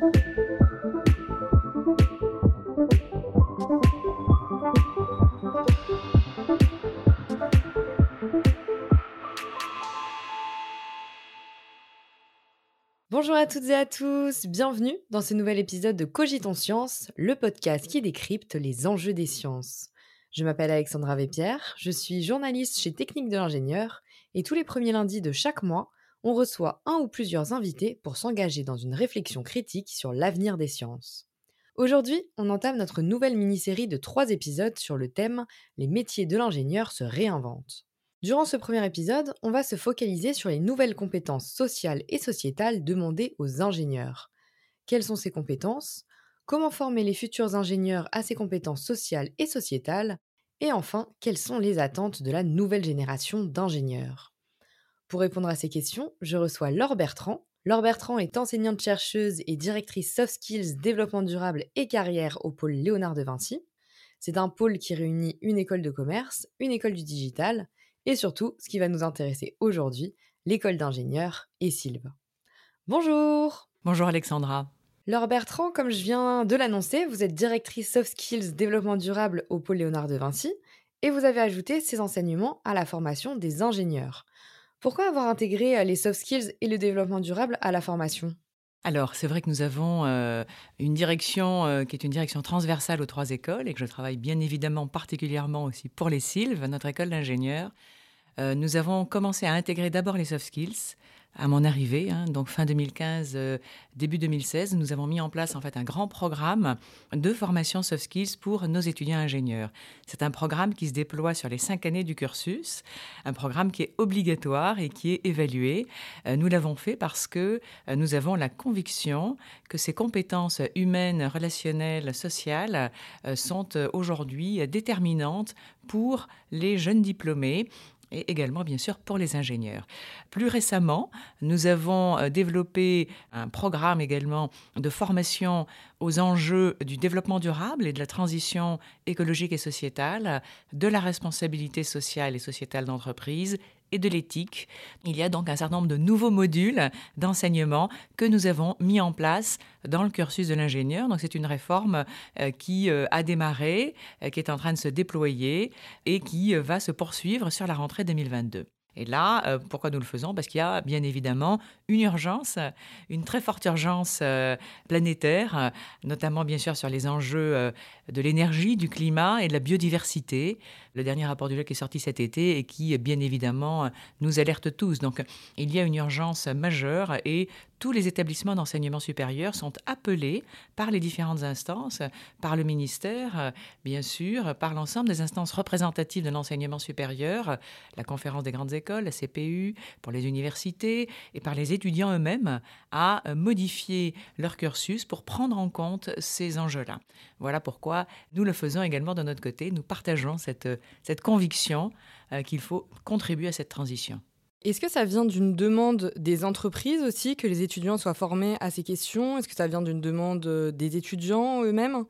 Bonjour à toutes et à tous, bienvenue dans ce nouvel épisode de Cogitons Science, le podcast qui décrypte les enjeux des sciences. Je m'appelle Alexandra Vépierre, je suis journaliste chez Technique de l'ingénieur et tous les premiers lundis de chaque mois, on reçoit un ou plusieurs invités pour s'engager dans une réflexion critique sur l'avenir des sciences. Aujourd'hui, on entame notre nouvelle mini-série de trois épisodes sur le thème Les métiers de l'ingénieur se réinventent. Durant ce premier épisode, on va se focaliser sur les nouvelles compétences sociales et sociétales demandées aux ingénieurs. Quelles sont ces compétences? Comment former les futurs ingénieurs à ces compétences sociales et sociétales? Et enfin, quelles sont les attentes de la nouvelle génération d'ingénieurs? Pour répondre à ces questions, je reçois Laure Bertrand. Laure Bertrand est enseignante-chercheuse et directrice Soft Skills, Développement durable et carrière au pôle Léonard de Vinci. C'est un pôle qui réunit une école de commerce, une école du digital et surtout, ce qui va nous intéresser aujourd'hui, l'école d'ingénieurs et Sylve. Bonjour Bonjour Alexandra Laure Bertrand, comme je viens de l'annoncer, vous êtes directrice Soft Skills Développement durable au pôle Léonard de Vinci et vous avez ajouté ces enseignements à la formation des ingénieurs. Pourquoi avoir intégré euh, les soft skills et le développement durable à la formation? Alors, c'est vrai que nous avons euh, une direction euh, qui est une direction transversale aux trois écoles et que je travaille bien évidemment particulièrement aussi pour les Sylves, notre école d'ingénieurs. nous avons commencé à intégrer d'abord les soft skills à mon arrivée, hein, donc fin 2015, euh, début 2016, nous avons mis en place en fait un grand programme de formation soft skills pour nos étudiants ingénieurs. C'est un programme qui se déploie sur les cinq années du cursus, un programme qui est obligatoire et qui est évalué. Euh, nous l'avons fait parce que euh, nous avons la conviction que ces compétences humaines, relationnelles, sociales sont aujourd'hui déterminantes pour les jeunes diplômés et également bien sûr pour les ingénieurs. Plus récemment, nous avons euh, développé un programme également de formation aux enjeux du développement durable et de la transition écologique et sociétale, de la responsabilité sociale et sociétale d'entreprise et de l'éthique. Il y a donc un certain nombre de nouveaux modules d'enseignement que nous avons mis en place dans le cursus de l'ingénieur. Donc c'est une réforme euh, qui euh, a démarré, euh, qui est en train de se déployer et qui va se poursuivre sur la rentrée 2022. Et là, euh, pourquoi nous le faisons? Parce qu'il y a bien évidemment une urgence, une très forte urgence euh, planétaire, notamment bien sûr sur les enjeux euh, de l'énergie, du climat et de la biodiversité. Le dernier rapport du GIEC qui est sorti cet été et qui, bien évidemment, nous alerte tous. Donc, il y a une urgence majeure et tous les établissements d'enseignement supérieur sont appelés par les différentes instances, par le ministère, bien sûr, par l'ensemble des instances représentatives de l'enseignement supérieur, la conférence des grandes écoles, la CPU, pour les universités, et par les étudiants eux-mêmes, à modifier leur cursus pour prendre en compte ces enjeux-là. Voilà pourquoi nous le faisons également de notre côté. Nous partageons cette, cette conviction euh, qu'il faut contribuer à cette transition. Est-ce que ça vient d'une demande des entreprises aussi, que les étudiants soient formés à ces questions? Est-ce que ça vient d'une demande euh, des étudiants eux-mêmes?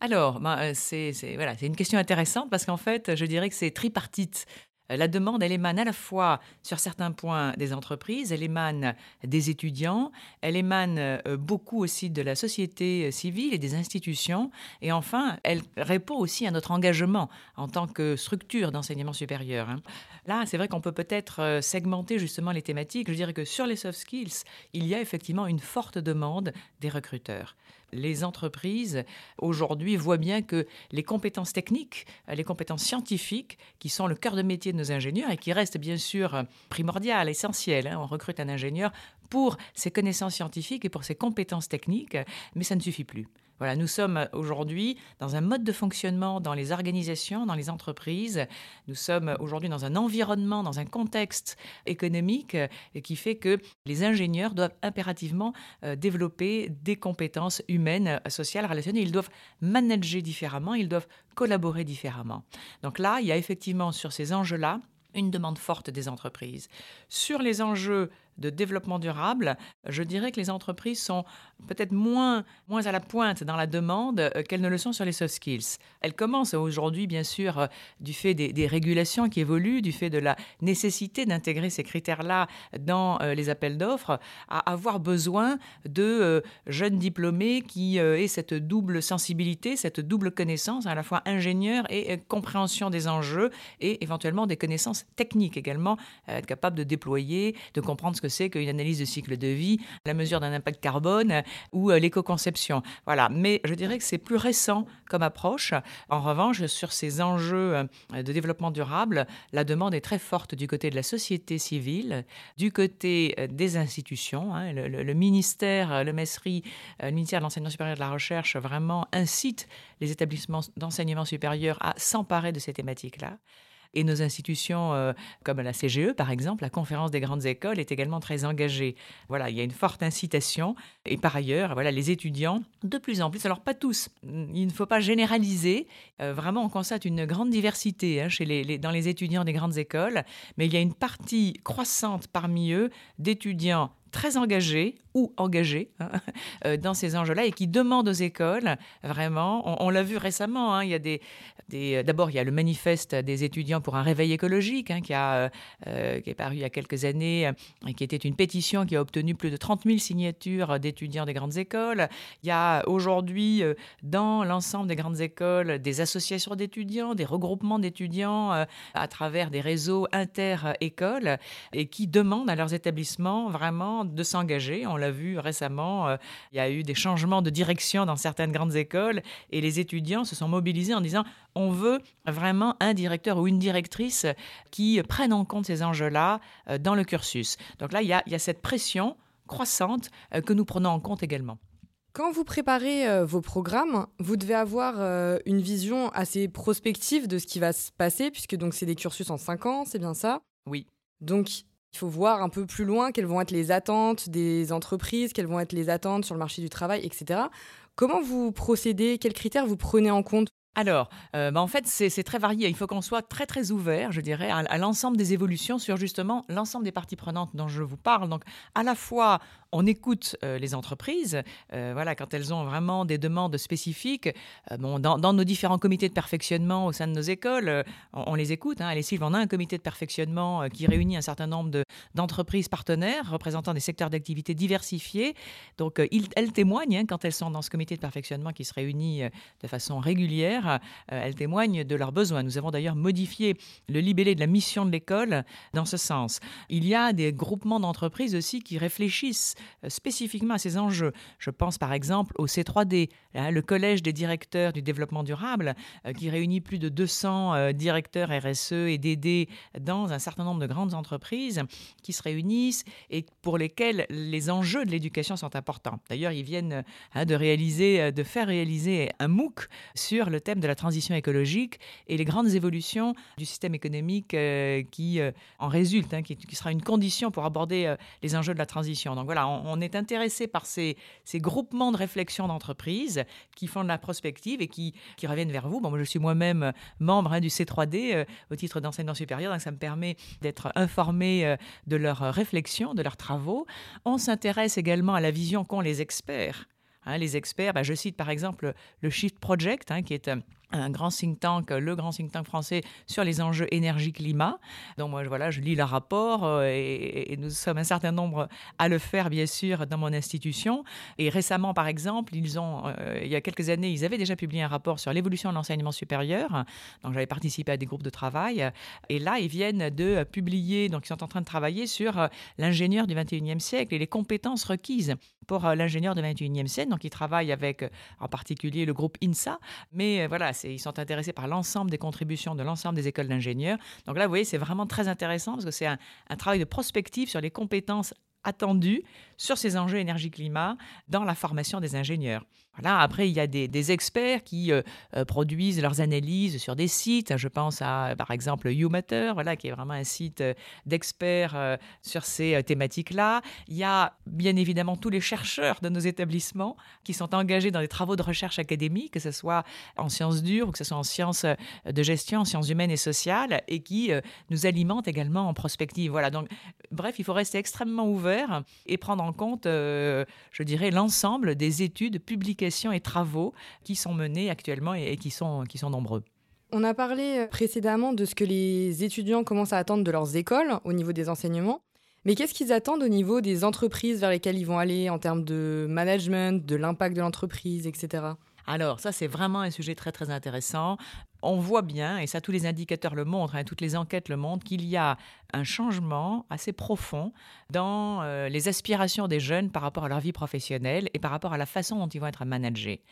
Alors, ben, euh, c'est voilà, une question intéressante parce qu'en fait, je dirais que c'est tripartite. Euh, la demande, elle émane à la fois sur certains points des entreprises, elle émane des étudiants, elle émane euh, beaucoup aussi de la société euh, civile et des institutions, et enfin, elle répond aussi à notre engagement en tant que structure d'enseignement supérieur. Hein. Là, c'est vrai qu'on peut peut-être segmenter justement les thématiques. Je dirais que sur les soft skills, il y a effectivement une forte demande des recruteurs les entreprises aujourd'hui voient bien que les compétences techniques, les compétences scientifiques, qui sont le cœur de métier de nos ingénieurs et qui restent bien sûr primordiales, essentielles. Hein. On recrute un ingénieur pour ses connaissances scientifiques et pour ses compétences techniques, mais ça ne suffit plus. Voilà, nous sommes aujourd'hui dans un mode de fonctionnement dans les organisations, dans les entreprises. Nous sommes aujourd'hui dans un environnement, dans un contexte économique euh, qui fait que les ingénieurs doivent impérativement euh, développer des compétences humaines, sociales, relationnelles. Ils doivent manager différemment, ils doivent collaborer différemment. Donc là, il y a effectivement sur ces enjeux-là une demande forte des entreprises. Sur les enjeux de développement durable, je dirais que les entreprises sont peut-être moins, moins à la pointe dans la demande euh, qu'elles ne le sont sur les soft skills. Elles commencent aujourd'hui, bien sûr, euh, du fait des, régulations qui évoluent, du fait de la nécessité d'intégrer ces critères-là dans euh, les appels d'offres, à avoir besoin de jeunes diplômés qui aient cette double sensibilité, cette double connaissance, à la fois ingénieur et compréhension des enjeux, et éventuellement des connaissances techniques également, être capable de déployer, de comprendre ce que c'est qu'une analyse de cycle de vie, la mesure d'un impact carbone ou euh, l'éco-conception. Voilà, mais je dirais que c'est plus récent comme approche. En revanche, sur ces enjeux euh, de développement durable, la demande est très forte du côté de la société civile, du côté euh, des institutions. Hein. le, ministère, le MESRI, le ministère de l'Enseignement supérieur de la Recherche, vraiment incite les établissements d'enseignement supérieur à s'emparer de ces thématiques-là. Et nos institutions, euh, comme la CGE par exemple, la Conférence des grandes écoles, est également très engagée. Voilà, il y a une forte incitation. Et par ailleurs, voilà, les étudiants, de plus en plus, alors pas tous, il ne faut pas généraliser. Euh, vraiment, on constate une grande diversité hein, chez les, dans les étudiants des grandes écoles, mais il y a une partie croissante parmi eux d'étudiants très engagés ou engagés hein, euh, dans ces enjeux-là et qui demandent aux écoles, vraiment, on, l'a vu récemment, hein, il y a des, des d'abord il y a le manifeste des étudiants pour un réveil écologique hein, qui, a, euh, qui est paru il y a quelques années et qui était une pétition qui a obtenu plus de 30 000 signatures d'étudiants des grandes écoles. Il y a aujourd'hui euh, dans l'ensemble des grandes écoles des associations d'étudiants, des regroupements d'étudiants à travers des réseaux inter-écoles et qui demandent à leurs établissements vraiment de s'engager. On l'a vu récemment, euh, il y a eu des changements de direction dans certaines grandes écoles et les étudiants se sont mobilisés en disant on veut vraiment un directeur ou une directrice qui prenne en compte ces enjeux-là euh, dans le cursus. Donc là, il y a, cette pression croissante euh, que nous prenons en compte également. Quand vous préparez vos programmes, vous devez avoir une vision assez prospective de ce qui va se passer, puisque donc c'est des cursus en 5 ans, c'est bien ça? Oui. Donc il faut voir un peu plus loin quelles vont être les attentes des entreprises, quelles vont être les attentes sur le marché du travail, etc. Comment vous procédez? Quels critères vous prenez en compte? Alors, euh, bah, en fait, c'est très varié. Il faut qu'on soit très, très ouvert, je dirais, à, l'ensemble des évolutions sur justement l'ensemble des parties prenantes dont je vous parle. Donc, à la fois, on écoute euh, les entreprises, euh, voilà, quand elles ont vraiment des demandes spécifiques. bon, dans, nos différents comités de perfectionnement au sein de nos écoles, on, les écoute. Hein. À l'ESIV, on a un comité de perfectionnement qui réunit un certain nombre d'entreprises partenaires représentant des secteurs d'activité diversifiés. Donc, elles témoignent hein, quand elles sont dans ce comité de perfectionnement qui se réunit de façon régulière euh, elles témoignent de leurs besoins. Nous avons d'ailleurs modifié le libellé de la mission de l'école dans ce sens. Il y a des groupements d'entreprises aussi qui réfléchissent euh, spécifiquement à ces enjeux. Je pense par exemple au C3D, hein, le collège des directeurs du développement durable, euh, qui réunit plus de 200 directeurs RSE et DD dans un certain nombre de grandes entreprises qui se réunissent et pour lesquels les enjeux de l'éducation sont importants. D'ailleurs, ils viennent hein, de réaliser, de faire réaliser un MOOC sur le thème de la transition écologique et les grandes évolutions du système économique euh, qui euh, en résultent, hein, qui, sera une condition pour aborder euh, les enjeux de la transition. Donc voilà, on, est intéressé par ces, groupements de réflexion d'entreprises qui font de la prospective et qui, reviennent vers vous. Bon, moi, je suis moi-même membre hein, du C3D au titre d'enseignement supérieur, donc ça me permet d'être informé de leurs réflexions, de leurs travaux. On s'intéresse également à la vision qu'ont les experts Hein, les experts, bah, je cite par exemple le Shift Project, hein, qui est euh, un grand think tank, le grand think tank français sur les enjeux énergie-climat. Donc moi, voilà, je lis le rapport euh, et, nous sommes un certain nombre à le faire, bien sûr, dans mon institution. Et récemment, par exemple, ils ont, euh, il y a quelques années, ils avaient déjà publié un rapport sur l'évolution de l'enseignement supérieur. Donc j'avais participé à des groupes de travail. Et là, ils viennent de publier, donc ils sont en train de travailler sur euh, l'ingénieur du 21e siècle et les compétences requises pour l'ingénieur du 21e siècle. Donc ils travaillent avec, en particulier, le groupe INSA. Mais voilà, ils sont intéressés par l'ensemble des contributions de l'ensemble des écoles d'ingénieurs. Donc là, vous voyez, c'est vraiment très intéressant parce que c'est un, un travail de prospective sur les compétences attendues sur ces enjeux énergie-climat dans la formation des ingénieurs. Voilà, après, il y a des, experts qui euh, euh, produisent leurs analyses sur des sites. Je pense à, par exemple, YouMatter, voilà, qui est vraiment un site euh, d'experts sur ces thématiques-là. Il y a bien évidemment tous les chercheurs de nos établissements qui sont engagés dans des travaux de recherche académique, que ce soit en sciences dures ou que ce soit en sciences de gestion, en sciences humaines et sociales, et qui nous alimentent également en prospective. Voilà, donc, bref, il faut rester extrêmement ouvert et prendre en compte, je dirais, l'ensemble des études publiques et travaux qui sont menés actuellement et, qui, sont, qui sont nombreux. On a parlé euh, précédemment de ce que les étudiants commencent à attendre de leurs écoles au niveau des enseignements. Mais qu'est-ce qu'ils attendent au niveau des entreprises vers lesquelles ils vont aller en termes de management, de l'impact de l'entreprise, etc. Alors, ça, c'est vraiment un sujet très, très intéressant. On voit bien, et ça, tous les indicateurs le montrent, hein, toutes les enquêtes le montrent, qu'il y a un changement assez profond dans euh, les aspirations des jeunes par rapport à leur vie professionnelle et par rapport à la façon dont ils vont être managés.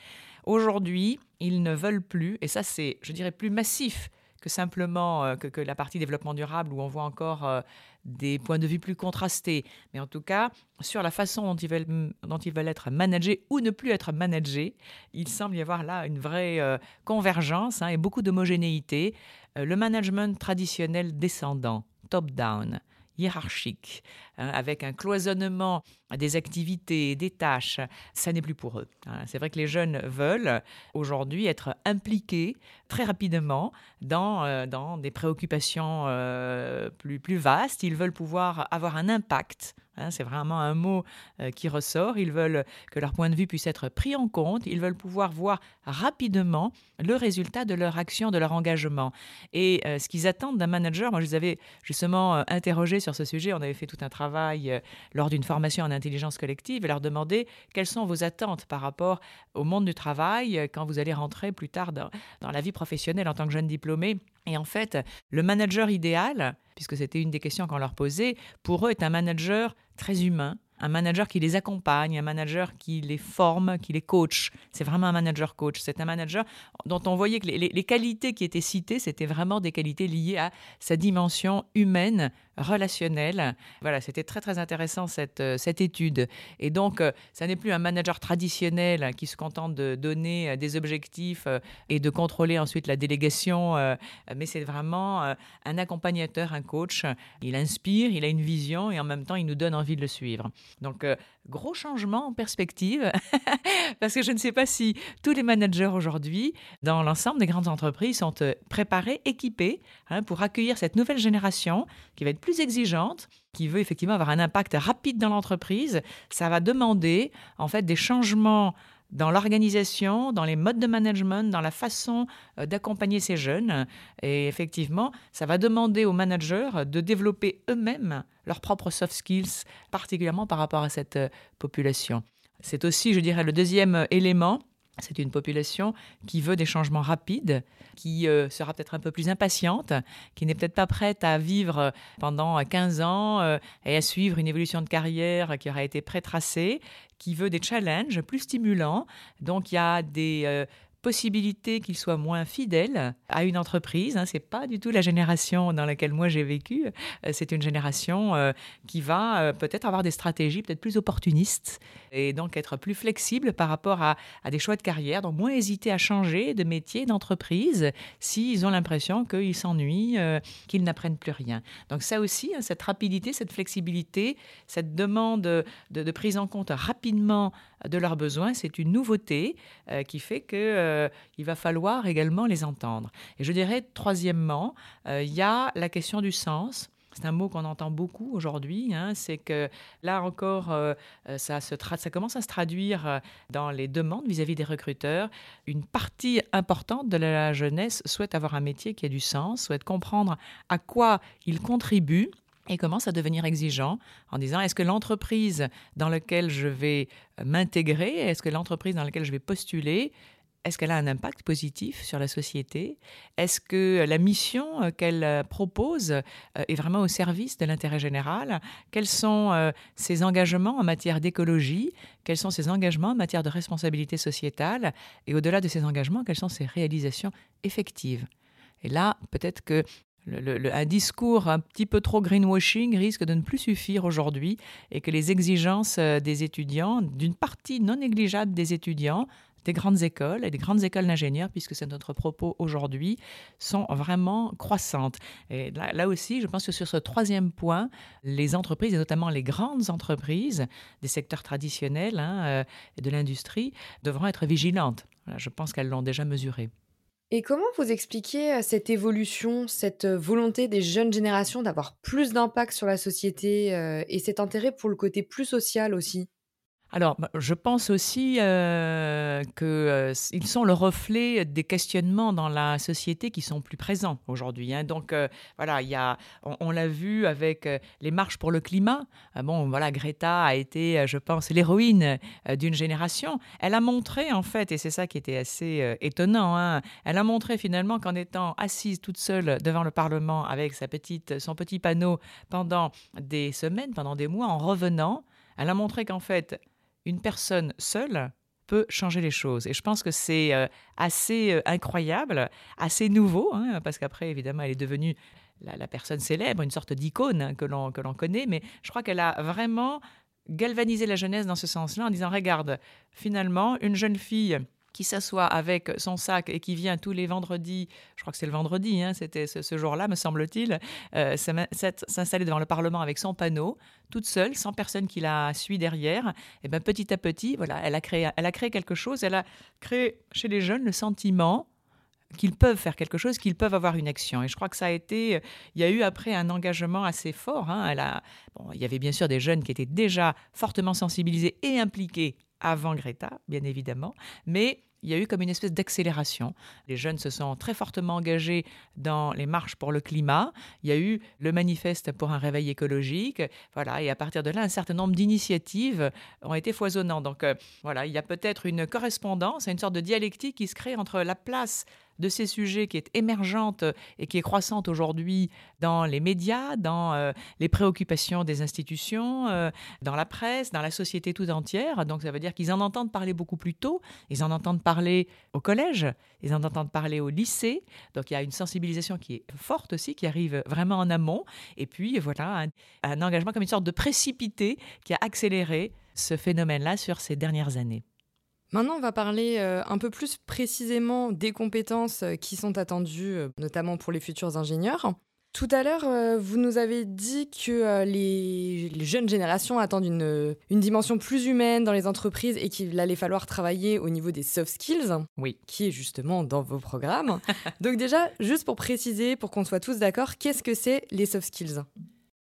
Aujourd'hui, ils ne veulent plus, et ça, c'est, je dirais, plus massif que simplement euh, que, la partie développement durable où on voit encore euh, des points de vue plus contrastés. Mais en tout cas, sur la façon dont ils veulent, dont ils veulent être managés ou ne plus être managés, il semble y avoir là une vraie euh, convergence hein, et beaucoup d'homogénéité. le management traditionnel descendant, top-down, hiérarchique, hein, avec un cloisonnement des activités, des tâches, ça n'est plus pour eux. Hein. C'est vrai que les jeunes veulent aujourd'hui être impliqués très rapidement dans, euh, dans des préoccupations euh, plus, plus vastes. Ils veulent pouvoir avoir un impact Hein, c'est vraiment un mot euh, qui ressort. Ils veulent que leur point de vue puisse être pris en compte. Ils veulent pouvoir voir rapidement le résultat de leur action, de leur engagement. Et ce qu'ils attendent d'un manager, moi je les avais justement interrogés sur ce sujet. On avait fait tout un travail lors d'une formation en intelligence collective et leur demander quelles sont vos attentes par rapport au monde du travail quand vous allez rentrer plus tard dans, dans la vie professionnelle en tant que jeune diplômé. Et en fait, le manager idéal, puisque c'était une des questions qu'on leur posait, pour eux est un manager très humain, un manager qui les accompagne, un manager qui les forme, qui les coach. C'est vraiment un manager coach. C'est un manager dont on voyait que les, les qualités qui étaient citées, c'était vraiment des qualités liées à sa dimension humaine, relationnel. Voilà, c'était très très intéressant cette, euh, cette étude. Et donc, euh, ça n'est plus un manager traditionnel qui se contente de donner euh, des objectifs et de contrôler ensuite la délégation, mais c'est vraiment un accompagnateur, un coach. Il inspire, il a une vision et en même temps, il nous donne envie de le suivre. Donc, gros changement en perspective, parce que je ne sais pas si tous les managers aujourd'hui, dans l'ensemble des grandes entreprises, sont préparés, équipés hein, pour accueillir cette nouvelle génération qui va être plus exigeante, qui veut effectivement avoir un impact rapide dans l'entreprise, ça va demander en fait des changements dans l'organisation, dans les modes de management, dans la façon euh, d'accompagner ces jeunes. Et effectivement, ça va demander aux managers de développer eux-mêmes leurs propres soft skills, particulièrement par rapport à cette euh, population. C'est aussi, je dirais, le deuxième euh, élément c'est une population qui veut des changements rapides, qui euh, sera peut-être un peu plus impatiente, qui n'est peut-être pas prête à vivre pendant 15 ans euh, et à suivre une évolution de carrière qui aura été pré-tracée, qui veut des challenges plus stimulants. Donc il y a des euh, possibilité qu'ils soient moins fidèles à une entreprise. Hein. Ce n'est pas du tout la génération dans laquelle moi j'ai vécu. Euh, c'est une génération euh, qui va euh, peut-être avoir des stratégies peut-être plus opportunistes et donc être plus flexible par rapport à, des choix de carrière, donc moins hésiter à changer de métier, d'entreprise s'ils ont l'impression qu'ils s'ennuient, qu'ils n'apprennent plus rien. Donc ça aussi, hein, cette rapidité, cette flexibilité, cette demande de prise en compte rapidement de leurs besoins, c'est une nouveauté qui fait que euh, il va falloir également les entendre. Et je dirais, troisièmement, euh, il y a la question du sens. C'est un mot qu'on entend beaucoup aujourd'hui. Hein, c'est que là encore, euh, ça, se ça commence à se traduire dans les demandes vis-à-vis des recruteurs. Une partie importante de la jeunesse souhaite avoir un métier qui a du sens, souhaite comprendre à quoi il contribue et commence à devenir exigeant en disant est-ce que l'entreprise dans laquelle je vais m'intégrer, est-ce que l'entreprise dans laquelle je vais postuler est-ce qu'elle a un impact positif sur la société? Est-ce que la mission euh, qu'elle euh, propose euh, est vraiment au service de l'intérêt général? Quels sont ses engagements en matière d'écologie? Quels sont ses engagements en matière de responsabilité sociétale? Et au-delà de ces engagements, quelles sont ses réalisations effectives? Et là, peut-être que un discours un petit peu trop greenwashing risque de ne plus suffire aujourd'hui et que les exigences des étudiants, d'une partie non négligeable des étudiants, des grandes écoles et des grandes écoles d'ingénieurs, puisque c'est notre propos aujourd'hui, sont vraiment croissantes. Et là, aussi, je pense que sur ce troisième point, les entreprises, et notamment les grandes entreprises des secteurs traditionnels hein, euh, de l'industrie, devront être vigilantes. je pense qu'elles l'ont déjà mesuré. Et comment vous expliquez euh, cette évolution, cette euh, volonté des jeunes générations d'avoir plus d'impact sur la société et cet intérêt pour le côté plus social aussi? Alors, bah, je pense aussi euh, qu'ils euh, sont le reflet des questionnements dans la société qui sont plus présents aujourd'hui. Hein. Donc, euh, voilà, y a, on, l'a vu avec les marches pour le climat. bon, voilà, Greta a été, je pense, l'héroïne d'une génération. Elle a montré, en fait, et c'est ça qui était assez étonnant, hein, elle a montré finalement qu'en étant assise toute seule devant le Parlement avec sa petite, son petit panneau pendant des semaines, pendant des mois, en revenant, elle a montré qu'en fait, une personne seule peut changer les choses. Et je pense que c'est euh, assez euh, incroyable, assez nouveau, hein, parce qu'après, évidemment, elle est devenue la, personne célèbre, une sorte d'icône hein, que l'on connaît, mais je crois qu'elle a vraiment galvanisé la jeunesse dans ce sens-là en disant, regarde, finalement, une jeune fille qui s'assoit avec son sac et qui vient tous les vendredis, je crois que c'est le vendredi, hein, c'était ce, jour-là, me semble-t-il, euh, s'installer devant le Parlement avec son panneau, toute seule, sans personne qui la suit derrière. Et ben petit à petit, voilà, elle a créé, elle a créé quelque chose. Elle a créé chez les jeunes le sentiment qu'ils peuvent faire quelque chose, qu'ils peuvent avoir une action. Et je crois que ça a été, il y a eu après un engagement assez fort. Hein. Il y avait bien sûr des jeunes qui étaient déjà fortement sensibilisés et impliqués avant Greta, bien évidemment, mais il y a eu comme une espèce d'accélération. Les jeunes se sont très fortement engagés dans les marches pour le climat. Il y a eu le manifeste pour un réveil écologique. Voilà, et à partir de là, un certain nombre d'initiatives ont été foisonnantes. Donc euh, voilà, il y a peut-être une correspondance, une sorte de dialectique qui se crée entre la place de ces sujets qui est émergente et qui est croissante aujourd'hui dans les médias, dans euh, les préoccupations des institutions, euh, dans la presse, dans la société tout entière. Donc ça veut dire qu'ils en entendent parler beaucoup plus tôt, ils en entendent parler au collège, ils en entendent parler au lycée. Donc il y a une sensibilisation qui est forte aussi, qui arrive vraiment en amont. Et puis voilà, un, un engagement comme une sorte de précipité qui a accéléré ce phénomène-là sur ces dernières années. Maintenant, on va parler euh, un peu plus précisément des compétences euh, qui sont attendues, euh, notamment pour les futurs ingénieurs. Tout à l'heure, vous nous avez dit que les, jeunes générations attendent une, une, dimension plus humaine dans les entreprises et qu'il allait falloir travailler au niveau des soft skills, oui. qui est justement dans vos programmes. Donc déjà, juste pour préciser, pour qu'on soit tous d'accord, qu'est-ce que c'est les soft skills?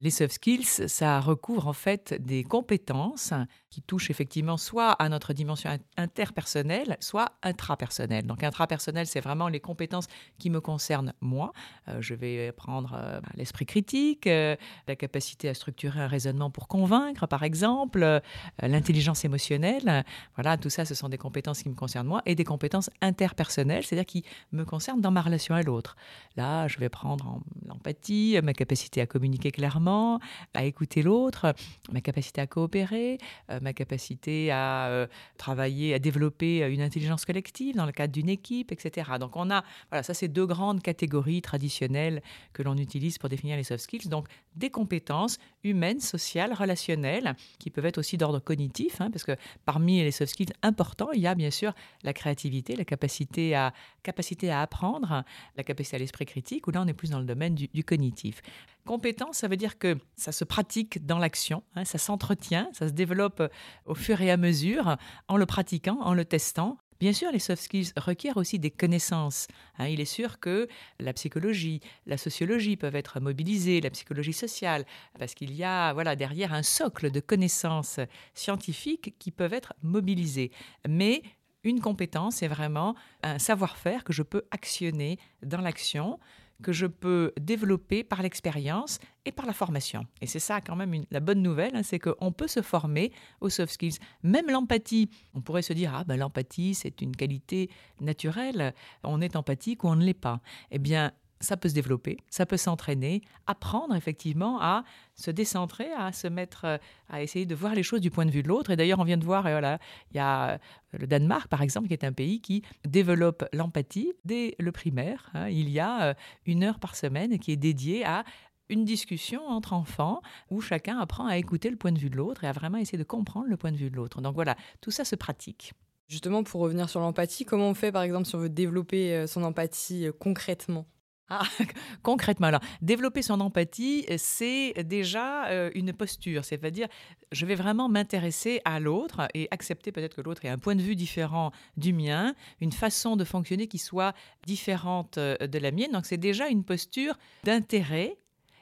Les soft skills, ça recouvre en fait des compétences qui touchent effectivement soit à notre dimension interpersonnelle, soit intrapersonnelle. Donc intrapersonnelle, c'est vraiment les compétences qui me concernent moi. Euh, je vais prendre euh, bah, l'esprit critique, euh, la capacité à structurer un raisonnement pour convaincre, par exemple, l'intelligence émotionnelle. Voilà, tout ça, ce sont des compétences qui me concernent moi et des compétences interpersonnelles, c'est-à-dire qui me concernent dans ma relation à l'autre. Là, je vais prendre l'empathie, ma capacité à communiquer clairement à écouter l'autre, ma capacité à coopérer, euh, ma capacité à euh, travailler, à développer euh, une intelligence collective dans le cadre d'une équipe, etc. Donc on a, voilà, ça c'est deux grandes catégories traditionnelles que l'on utilise pour définir les soft skills. Donc des compétences humaines, sociales, relationnelles, qui peuvent être aussi d'ordre cognitif, hein, parce que parmi les soft skills importants, il y a bien sûr la créativité, la capacité à, capacité à apprendre, la capacité à l'esprit critique, où là on est plus dans le domaine du, du cognitif. Compétence, ça veut dire que ça se pratique dans l'action, hein, ça s'entretient, ça se développe euh, au fur et à mesure en le pratiquant, en le testant. Bien sûr, les soft skills requièrent aussi des connaissances. Hein. il est sûr que la psychologie, la sociologie peuvent être mobilisées, la psychologie sociale, parce qu'il y a voilà derrière un socle de connaissances scientifiques qui peuvent être mobilisées. Mais une compétence, c'est vraiment un savoir-faire que je peux actionner dans l'action que je peux développer par l'expérience et par la formation. Et c'est ça quand même la bonne nouvelle, hein, c'est qu'on peut se former aux soft skills. Même l'empathie, on pourrait se dire, ah ben l'empathie c'est une qualité naturelle, on est empathique ou on ne l'est pas. Eh bien, ça peut se développer, ça peut s'entraîner, apprendre effectivement à se décentrer, à se mettre, euh, à essayer de voir les choses du point de vue de l'autre. Et d'ailleurs, on vient de voir, voilà, il y a euh, le Danemark, par exemple, qui est un pays qui développe l'empathie dès le primaire. Hein. Il y a euh, une heure par semaine qui est dédiée à une discussion entre enfants où chacun apprend à écouter le point de vue de l'autre et à vraiment essayer de comprendre le point de vue de l'autre. Donc voilà, tout ça se pratique. Justement, pour revenir sur l'empathie, comment on fait par exemple si on veut développer son empathie concrètement? Ah, concrètement, alors, développer son empathie, c'est déjà euh, une posture, c'est-à-dire, je vais vraiment m'intéresser à l'autre et accepter peut-être que l'autre ait un point de vue différent du mien, une façon de fonctionner qui soit différente euh, de la mienne. Donc, c'est déjà une posture d'intérêt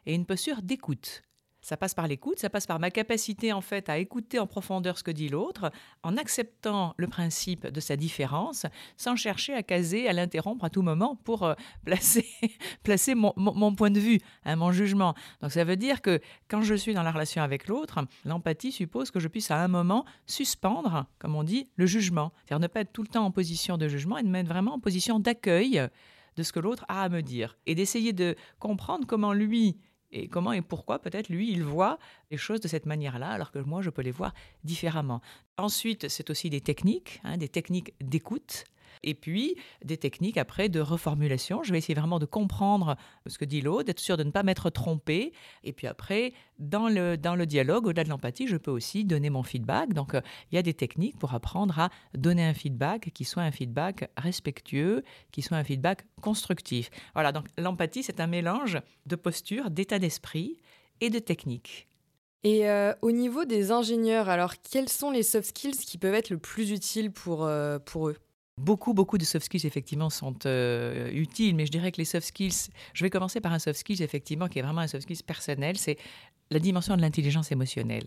et une posture d'écoute. Ça passe par l'écoute, ça passe par ma capacité en fait à écouter en profondeur ce que dit l'autre, en acceptant le principe de sa différence, sans chercher à caser, à l'interrompre à tout moment pour euh, placer, placer mon, point de vue, hein, mon jugement. Donc ça veut dire que quand je suis dans la relation avec l'autre, l'empathie suppose que je puisse à un moment suspendre, comme on dit, le jugement. C'est-à-dire ne pas être tout le temps en position de jugement et de mettre vraiment en position d'accueil de ce que l'autre a à me dire et d'essayer de comprendre comment lui et comment et pourquoi peut-être lui, il voit les choses de cette manière-là, alors que moi, je peux les voir différemment. Ensuite, c'est aussi des techniques, hein, des techniques d'écoute et puis des techniques après de reformulation. Je vais essayer vraiment de comprendre ce que dit l'autre, d'être sûr de ne pas m'être trompé. Et puis après, dans le, dans le dialogue, au-delà de l'empathie, je peux aussi donner mon feedback. Donc euh, il y a des techniques pour apprendre à donner un feedback qui soit un feedback respectueux, qui soit un feedback constructif. Voilà, donc l'empathie, c'est un mélange de posture, d'état d'esprit et de technique. Et euh, au niveau des ingénieurs, alors quels sont les soft skills qui peuvent être le plus utiles pour, euh, pour eux? Beaucoup, beaucoup de soft skills, effectivement, sont euh, utiles, mais je dirais que les soft skills, je vais commencer par un soft skills, effectivement, qui est vraiment un soft skills personnel, c'est la dimension de l'intelligence émotionnelle.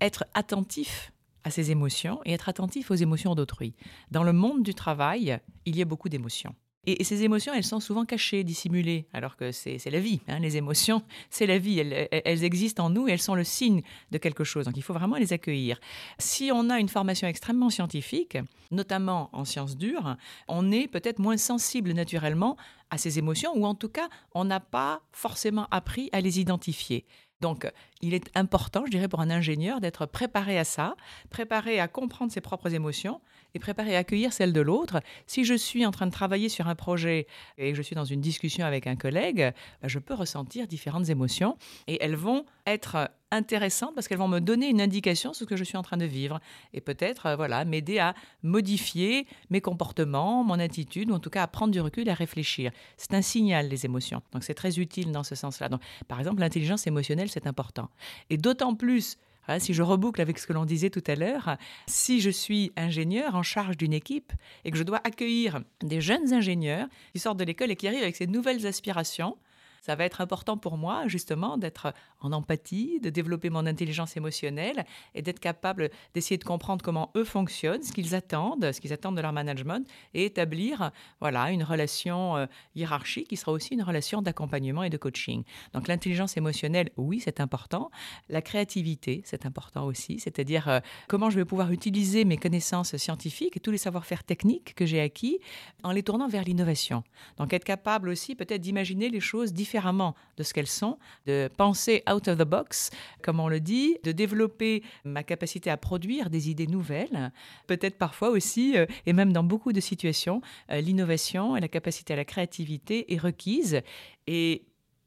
Être attentif à ses émotions et être attentif aux émotions d'autrui. Dans le monde du travail, il y a beaucoup d'émotions. Et, ces émotions, elles sont souvent cachées, dissimulées, alors que c'est la vie. Hein. Les émotions, c'est la vie. Elles, elles, existent en nous et elles sont le signe de quelque chose. Donc il faut vraiment les accueillir. Si on a une formation extrêmement scientifique, notamment en sciences dures, on est peut-être moins sensible naturellement à ces émotions, ou en tout cas, on n'a pas forcément appris à les identifier. Donc, il est important, je dirais, pour un ingénieur d'être préparé à ça, préparé à comprendre ses propres émotions et préparé à accueillir celles de l'autre. Si je suis en train de travailler sur un projet et je suis dans une discussion avec un collègue, bah, je peux ressentir différentes émotions et elles vont être intéressantes parce qu'elles vont me donner une indication sur ce que je suis en train de vivre et peut-être euh, voilà m'aider à modifier mes comportements, mon attitude ou en tout cas à prendre du recul et à réfléchir. C'est un signal les émotions. Donc c'est très utile dans ce sens-là. Donc par exemple l'intelligence émotionnelle c'est important et d'autant plus Hein, si je reboucle avec ce que l'on disait tout à l'heure, si je suis ingénieur en charge d'une équipe et que je dois accueillir des jeunes ingénieurs qui sortent de l'école et qui arrivent avec ces nouvelles aspirations, ça va être important pour moi justement d'être en empathie, de développer mon intelligence émotionnelle et d'être capable d'essayer de comprendre comment eux fonctionnent, ce qu'ils attendent, ce qu'ils attendent de leur management et établir voilà une relation euh, hiérarchique qui sera aussi une relation d'accompagnement et de coaching. Donc l'intelligence émotionnelle, oui, c'est important. La créativité, c'est important aussi, c'est-à-dire euh, comment je vais pouvoir utiliser mes connaissances scientifiques et tous les savoir-faire techniques que j'ai acquis en les tournant vers l'innovation. Donc être capable aussi peut-être d'imaginer les choses différemment de ce qu'elles sont, de penser out of the box, comme on le dit, de développer ma capacité à produire des idées nouvelles, peut-être parfois aussi, euh, et même dans beaucoup de situations, euh, l'innovation et la capacité à la créativité est requise. Et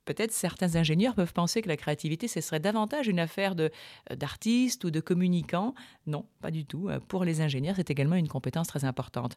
Peut-être certains ingénieurs peuvent penser que la créativité, ce serait davantage une affaire euh, d'artistes ou de communicants. Non, pas du tout. Euh, pour les ingénieurs, c'est également une compétence très importante.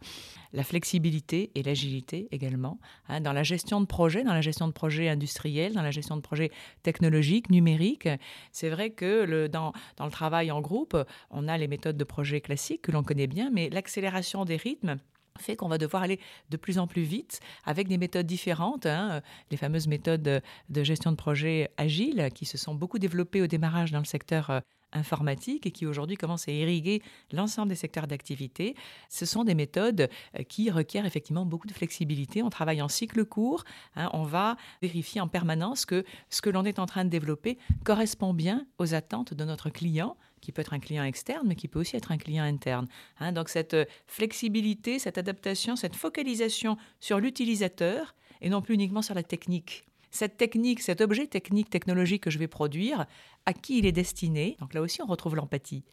La flexibilité et l'agilité également. Hein, dans la gestion de projets, dans la gestion de projets industriels, dans la gestion de projets technologiques, numériques, c'est vrai que dans, dans le travail en groupe, on a les méthodes de projet classiques que l'on connaît bien, mais l'accélération des rythmes, fait qu'on va devoir aller de plus en plus vite avec des méthodes différentes, hein, les fameuses méthodes de gestion de projet agiles qui se sont beaucoup développées au démarrage dans le secteur euh, informatique et qui aujourd'hui commencent à irriguer l'ensemble des secteurs d'activité. Ce sont des méthodes euh, qui requièrent effectivement beaucoup de flexibilité. On travaille en cycle court, hein, on va vérifier en permanence que ce que l'on est en train de développer correspond bien aux attentes de notre client qui peut être un client externe, mais qui peut aussi être un client interne. Hein. donc cette euh, flexibilité, cette adaptation, cette focalisation sur l'utilisateur et non plus uniquement sur la technique cette technique, cet objet technique, technologique que je vais produire, à qui il est destiné. Donc là aussi, on retrouve l'empathie.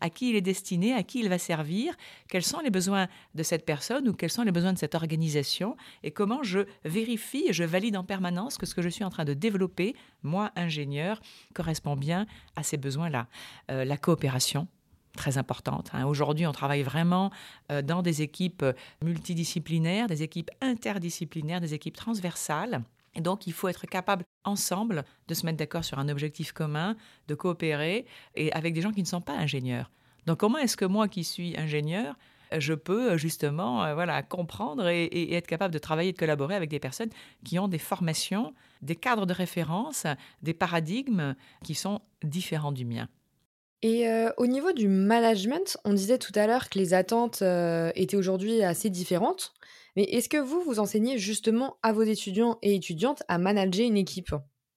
À qui il est destiné, à qui il va servir, quels sont les besoins de cette personne ou quels sont les besoins de cette organisation et comment je vérifie et je valide en permanence que ce que je suis en train de développer, moi, ingénieur, correspond bien à ces besoins-là. Euh, la coopération, très importante. Hein. Aujourd'hui, on travaille vraiment euh, dans des équipes multidisciplinaires, des équipes interdisciplinaires, des équipes transversales. Et donc, il faut être capable ensemble de se mettre d'accord sur un objectif commun, de coopérer, et avec des gens qui ne sont pas ingénieurs. Donc, comment est-ce que moi, qui suis ingénieur, je peux euh, justement euh, voilà, comprendre et, être capable de travailler et de collaborer avec des personnes qui ont des formations, des cadres de référence, des paradigmes qui sont différents du mien? Et euh, au niveau du management, on disait tout à l'heure que les attentes étaient aujourd'hui assez différentes. Mais est-ce que vous, vous enseignez justement à vos étudiants et étudiantes à manager une équipe?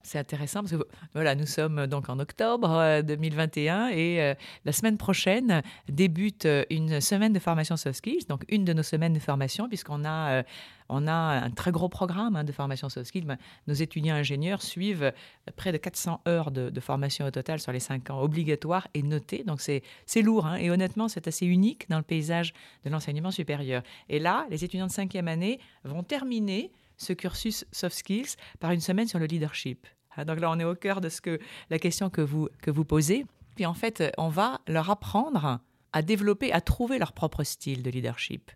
C'est intéressant parce que voilà, nous sommes donc en octobre 2021 euh, et euh, la semaine prochaine débute euh, une semaine de formation soft skills, donc une de nos semaines de formation puisqu'on a a un très gros programme hein, de formation soft skills. Ben, nos étudiants ingénieurs suivent près de 400 heures de, formation au total sur les 5 ans, obligatoires et notées. Donc c'est lourd. Hein, et honnêtement, c'est assez unique dans le paysage de l'enseignement supérieur. Et là, les étudiants de cinquième année vont terminer ce cursus soft skills par une semaine sur le leadership. Ah, donc là, on est au cœur de ce que la question que vous, que vous posez. Puis en fait, on va leur apprendre à développer, à trouver leur propre style de leadership.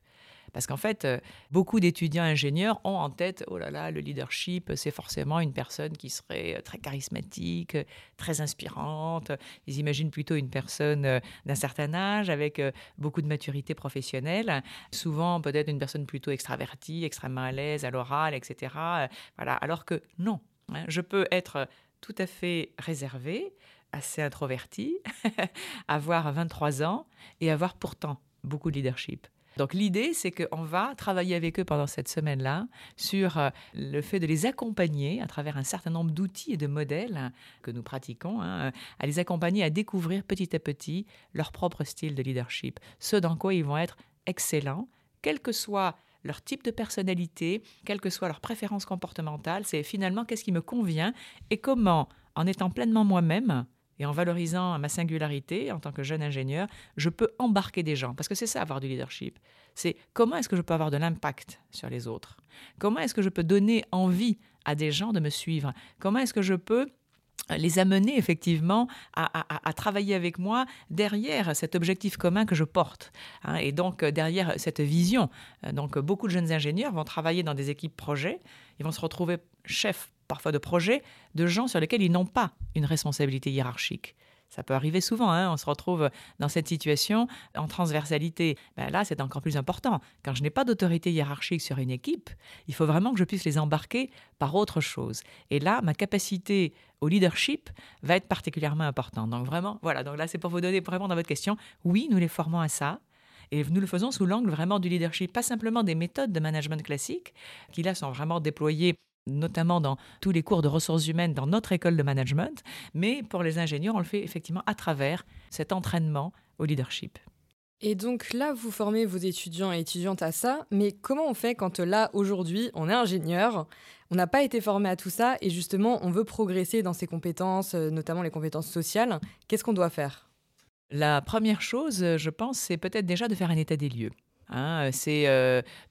Parce qu'en fait, euh, beaucoup d'étudiants ingénieurs ont en tête, oh là là, le leadership, c'est forcément une personne qui serait euh, très charismatique, très inspirante. Ils imaginent plutôt une personne euh, d'un certain âge, avec beaucoup de maturité professionnelle. Souvent, peut-être une personne plutôt extravertie, extrêmement à l'aise à l'oral, etc. Voilà. Alors que non, Hein, je peux être tout à fait réservé, assez introverti, avoir 23 ans et avoir pourtant beaucoup de leadership. Donc l'idée, c'est qu'on va travailler avec eux pendant cette semaine-là sur euh, le fait de les accompagner à travers un certain nombre d'outils et de modèles que nous pratiquons, hein, à les accompagner à découvrir petit à petit leur propre style de leadership, ce dans quoi ils vont être excellents, quel que soit leur type de personnalité, quelles que soient leurs préférences comportementales, c'est finalement qu'est-ce qui me convient et comment, en étant pleinement moi-même et en valorisant ma singularité en tant que jeune ingénieur, je peux embarquer des gens. Parce que c'est ça avoir du leadership. C'est comment est-ce que je peux avoir de l'impact sur les autres? Comment est-ce que je peux donner envie à des gens de me suivre? Comment est-ce que je peux les amener effectivement à, travailler avec moi derrière cet objectif commun que je porte. Hein, et donc euh, derrière cette vision. Euh, donc beaucoup de jeunes ingénieurs vont travailler dans des équipes projets, ils vont se retrouver chefs parfois de projets de gens sur lesquels ils n'ont pas une responsabilité hiérarchique. Ça peut arriver souvent, hein. on se retrouve dans cette situation en transversalité. Ben là, c'est encore plus important. Quand je n'ai pas d'autorité hiérarchique sur une équipe, il faut vraiment que je puisse les embarquer par autre chose. Et là, ma capacité au leadership va être particulièrement importante. Donc vraiment, voilà, donc là, c'est pour vous donner, pour répondre à votre question, oui, nous les formons à ça. Et nous le faisons sous l'angle vraiment du leadership, pas simplement des méthodes de management classiques, qui là sont vraiment déployées notamment dans tous les cours de ressources humaines dans notre école de management, mais pour les ingénieurs, on le fait effectivement à travers cet entraînement au leadership. Et donc là, vous formez vos étudiants et étudiantes à ça, mais comment on fait quand là, aujourd'hui, on est ingénieur, on n'a pas été formé à tout ça, et justement, on veut progresser dans ses compétences, euh, notamment les compétences sociales, qu'est-ce qu'on doit faire? La première chose, je pense, c'est peut-être déjà de faire un état des lieux. Hein, c'est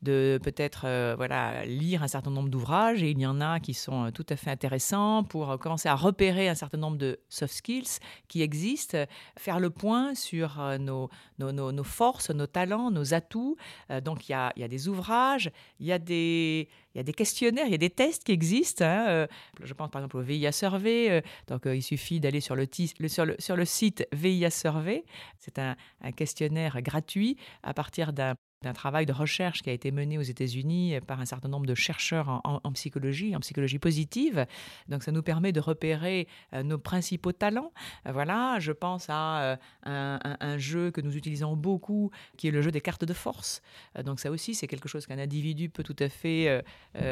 de peut-être voilà lire un certain nombre d'ouvrages et il y en a qui sont tout à fait intéressants pour commencer à repérer un certain nombre de soft skills qui existent, faire le point sur nos, nos, nos, forces, nos talents, nos atouts. donc il y a, y a, des ouvrages, il y a des, il y a des questionnaires, il y a des tests qui existent. Hein, je pense par exemple au VIA Survey. donc il suffit d'aller sur le, sur, le, sur le site VIA Survey. C'est un, un questionnaire gratuit à partir d'un d'un travail de recherche qui a été mené aux États-Unis par un certain nombre de chercheurs en, psychologie, en psychologie positive. Donc ça nous permet de repérer euh, nos principaux talents. Euh, voilà, je pense à euh, un, jeu que nous utilisons beaucoup, qui est le jeu des cartes de force. donc ça aussi, c'est quelque chose qu'un individu peut tout à fait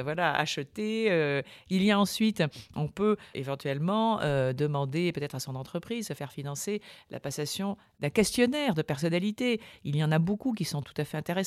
voilà, acheter. il y a ensuite, on peut éventuellement demander peut-être à son entreprise se faire financer la passation d'un questionnaire de personnalité. Il y en a beaucoup qui sont tout à fait intéressants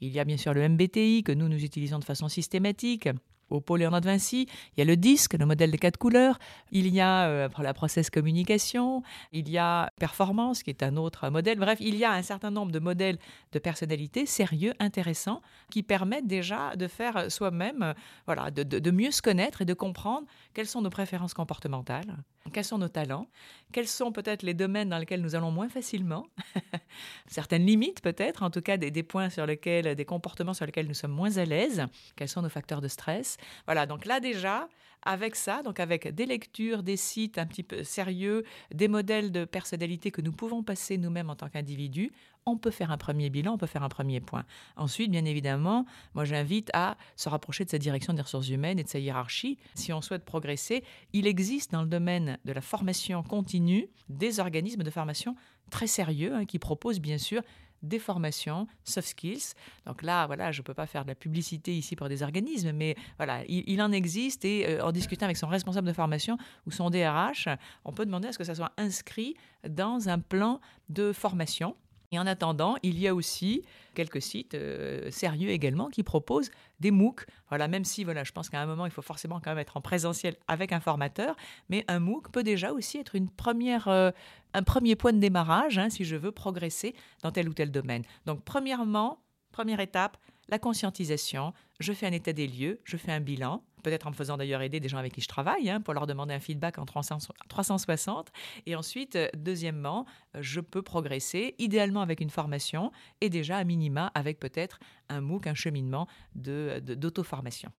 Il y a bien sûr le MBTI que nous, nous utilisons de façon systématique au pôle Léonard de Vinci. Il y a le disque, le modèle des quatre couleurs. Il y a euh, la process communication. Il y a performance, qui est un autre modèle. Bref, il y a un certain nombre de modèles de personnalité sérieux, intéressants, qui permettent déjà de faire soi-même, euh, voilà, de mieux se connaître et de comprendre quelles sont nos préférences comportementales, quels sont nos talents, quels sont peut-être les domaines dans lesquels nous allons moins facilement, certaines limites peut-être, en tout cas des, points sur lesquels, des comportements sur lesquels nous sommes moins à l'aise, quels sont nos facteurs de stress. Voilà, donc là déjà, avec ça, donc avec des lectures, des sites un petit peu sérieux, des modèles de personnalité que nous pouvons passer nous-mêmes en tant qu'individus, on peut faire un premier bilan, on peut faire un premier point. Ensuite, bien évidemment, moi j'invite à se rapprocher de sa direction des ressources humaines et de sa hiérarchie. Si on souhaite progresser, il existe dans le domaine de la formation continue des organismes de formation très sérieux hein, qui proposent bien sûr des formations, soft skills. Donc là, voilà, je ne peux pas faire de la publicité ici pour des organismes, mais voilà, il, en existe et euh, en discutant avec son responsable de formation ou son DRH, on peut demander à ce que ça soit inscrit dans un plan de formation et en attendant, il y a aussi quelques sites euh, sérieux également qui proposent des MOOC. Voilà, même si voilà, je pense qu'à un moment, il faut forcément quand même être en présentiel avec un formateur, mais un MOOC peut déjà aussi être une première, euh, un premier point de démarrage hein, si je veux progresser dans tel ou tel domaine. Donc, premièrement, première étape, la conscientisation. Je fais un état des lieux, je fais un bilan peut-être en me faisant d'ailleurs aider des gens avec qui je travaille, hein, pour leur demander un feedback en 360. Et ensuite, euh, deuxièmement, je peux progresser, idéalement avec une formation, et déjà à minima avec peut-être un MOOC, un cheminement d'auto-formation.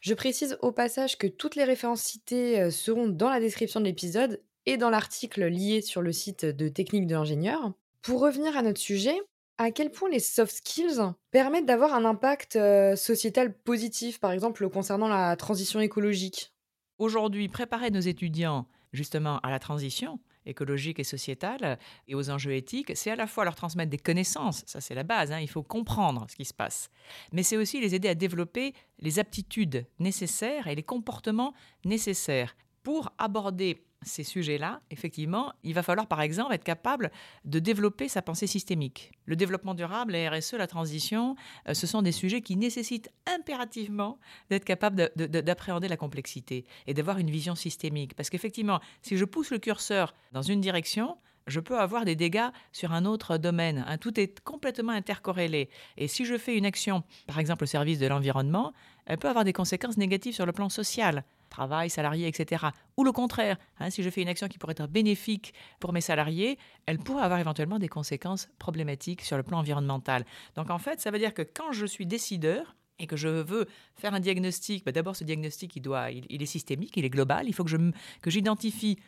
Je précise au passage que toutes les références citées euh, seront dans la description de l'épisode et dans l'article lié sur le site de Technique de l'ingénieur. Pour revenir à notre sujet, à quel point les soft skills permettent d'avoir un impact euh, sociétal positif, par exemple concernant la transition écologique? Aujourd'hui, préparer nos étudiants justement à la transition écologique et sociétale et aux enjeux éthiques, c'est à la fois leur transmettre des connaissances, ça c'est la base, hein, il faut comprendre ce qui se passe, mais c'est aussi les aider à développer les aptitudes nécessaires et les comportements nécessaires pour aborder ces sujets-là, effectivement, il va falloir par exemple être capable de développer sa pensée systémique. Le développement durable, la RSE, la transition, euh, ce sont des sujets qui nécessitent impérativement d'être capable d'appréhender la complexité et d'avoir une vision systémique. Parce qu'effectivement, si je pousse le curseur dans une direction, je peux avoir des dégâts sur un autre domaine. Tout est complètement intercorrélé. Et si je fais une action, par exemple au service de l'environnement, elle peut avoir des conséquences négatives sur le plan social travail, salarié, etc. Ou le contraire, hein, si je fais une action qui pourrait être bénéfique pour mes salariés, elle pourrait avoir éventuellement des conséquences problématiques sur le plan environnemental. Donc en fait, ça veut dire que quand je suis décideur, et que je veux faire un diagnostic, bah, d'abord ce diagnostic, il, doit, il, est systémique, il est global, il faut que, je, que j'identifie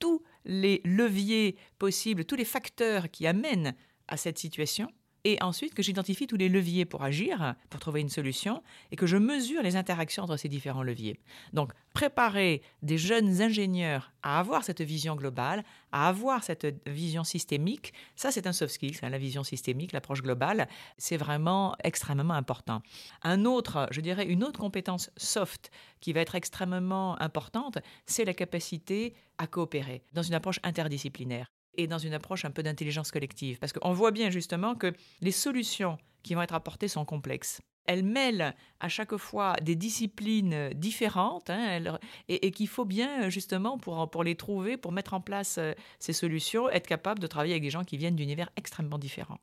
tous les leviers possibles, tous les facteurs qui amènent à cette situation, et ensuite que j'identifie tous les leviers pour agir, pour trouver une solution, et que je mesure les interactions entre ces différents leviers. Donc, préparer des jeunes ingénieurs à avoir cette vision globale, à avoir cette vision systémique, ça c'est un soft skill, la vision systémique, l'approche globale, c'est vraiment extrêmement important. Un autre, je dirais, une autre compétence soft qui va être extrêmement importante, c'est la capacité à coopérer dans une approche interdisciplinaire et dans une approche un peu d'intelligence collective. Parce qu'on voit bien justement que les solutions qui vont être apportées sont complexes. Elles mêlent à chaque fois des disciplines différentes hein, et, qu'il faut bien justement pour, pour les trouver, pour mettre en place euh, ces solutions, être capable de travailler avec des gens qui viennent d'univers extrêmement différents.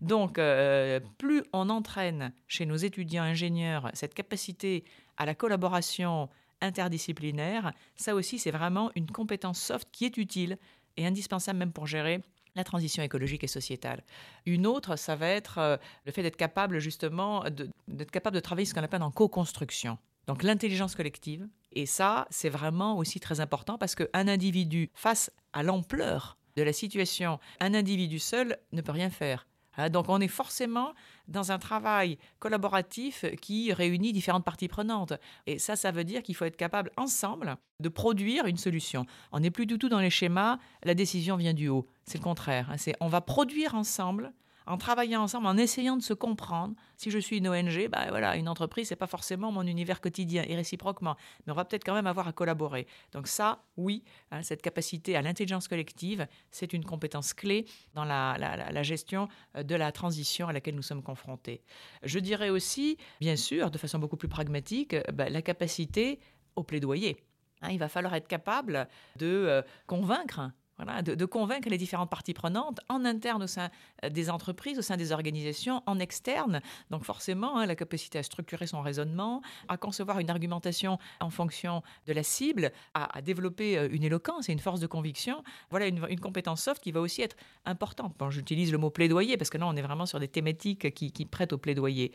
Donc, euh, plus on entraîne chez nos étudiants ingénieurs cette capacité à la collaboration interdisciplinaire, ça aussi c'est vraiment une compétence soft qui est utile et indispensable même pour gérer la transition écologique et sociétale. Une autre, ça va être euh, le fait d'être capable justement d'être capable de travailler ce qu'on appelle en co-construction. Donc l'intelligence collective. Et ça, c'est vraiment aussi très important parce qu'un individu, face à l'ampleur de la situation, un individu seul ne peut rien faire. Hein, donc on est forcément dans un travail collaboratif qui réunit différentes parties prenantes. Et ça, ça veut dire qu'il faut être capable ensemble de produire une solution. On n'est plus du tout dans les schémas, la décision vient du haut. C'est le contraire. Hein, c'est on va produire ensemble en travaillant ensemble, en essayant de se comprendre. Si je suis une ONG, bah voilà, une entreprise, c'est pas forcément mon univers quotidien, et réciproquement. Mais on va peut-être quand même avoir à collaborer. Donc ça, oui, hein, cette capacité à l'intelligence collective, c'est une compétence clé dans la, gestion euh, de la transition à laquelle nous sommes confrontés. Je dirais aussi, bien sûr, de façon beaucoup plus pragmatique, bah, la capacité au plaidoyer. Hein, il va falloir être capable de euh, convaincre voilà, de, convaincre les différentes parties prenantes en interne au sein euh, des entreprises, au sein des organisations, en externe. Donc forcément, hein, la capacité à structurer son raisonnement, à concevoir une argumentation en fonction de la cible, à, développer euh, une éloquence et une force de conviction. Voilà une, compétence soft qui va aussi être importante. J'utilise le mot plaidoyer parce que là, on est vraiment sur des thématiques qui, prêtent au plaidoyer.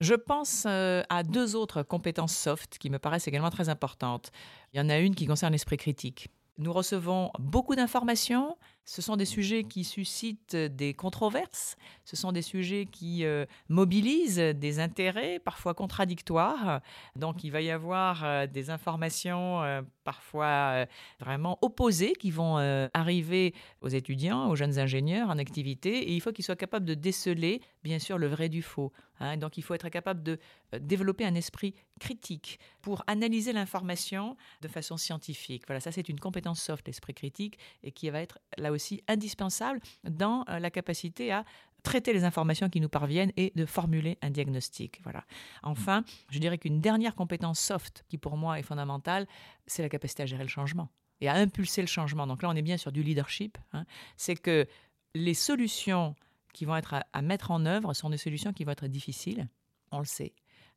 Je pense euh, à deux autres compétences soft qui me paraissent également très importantes. Il y en a une qui concerne l'esprit critique. Nous recevons beaucoup d'informations. Ce sont des sujets qui suscitent des controverses. Ce sont des sujets qui euh, mobilisent des intérêts parfois contradictoires. Donc il va y avoir euh, des informations euh, parfois vraiment opposées qui vont arriver aux étudiants, aux jeunes ingénieurs en activité. Et il faut qu'ils soient capables de déceler, bien sûr, le vrai du faux. Hein. donc il faut être capable de développer un esprit critique pour analyser l'information de façon scientifique. Voilà, ça c'est une compétence soft, l'esprit critique, et qui va être là aussi indispensable dans la capacité à traiter les informations qui nous parviennent et de formuler un diagnostic. Voilà. Enfin, je dirais qu'une dernière compétence soft qui pour moi est fondamentale, c'est la capacité à gérer le changement et à impulser le changement. Donc là, on est bien sur du leadership. Hein. C'est que les solutions qui vont être à, mettre en œuvre sont des solutions qui vont être difficiles. On le sait.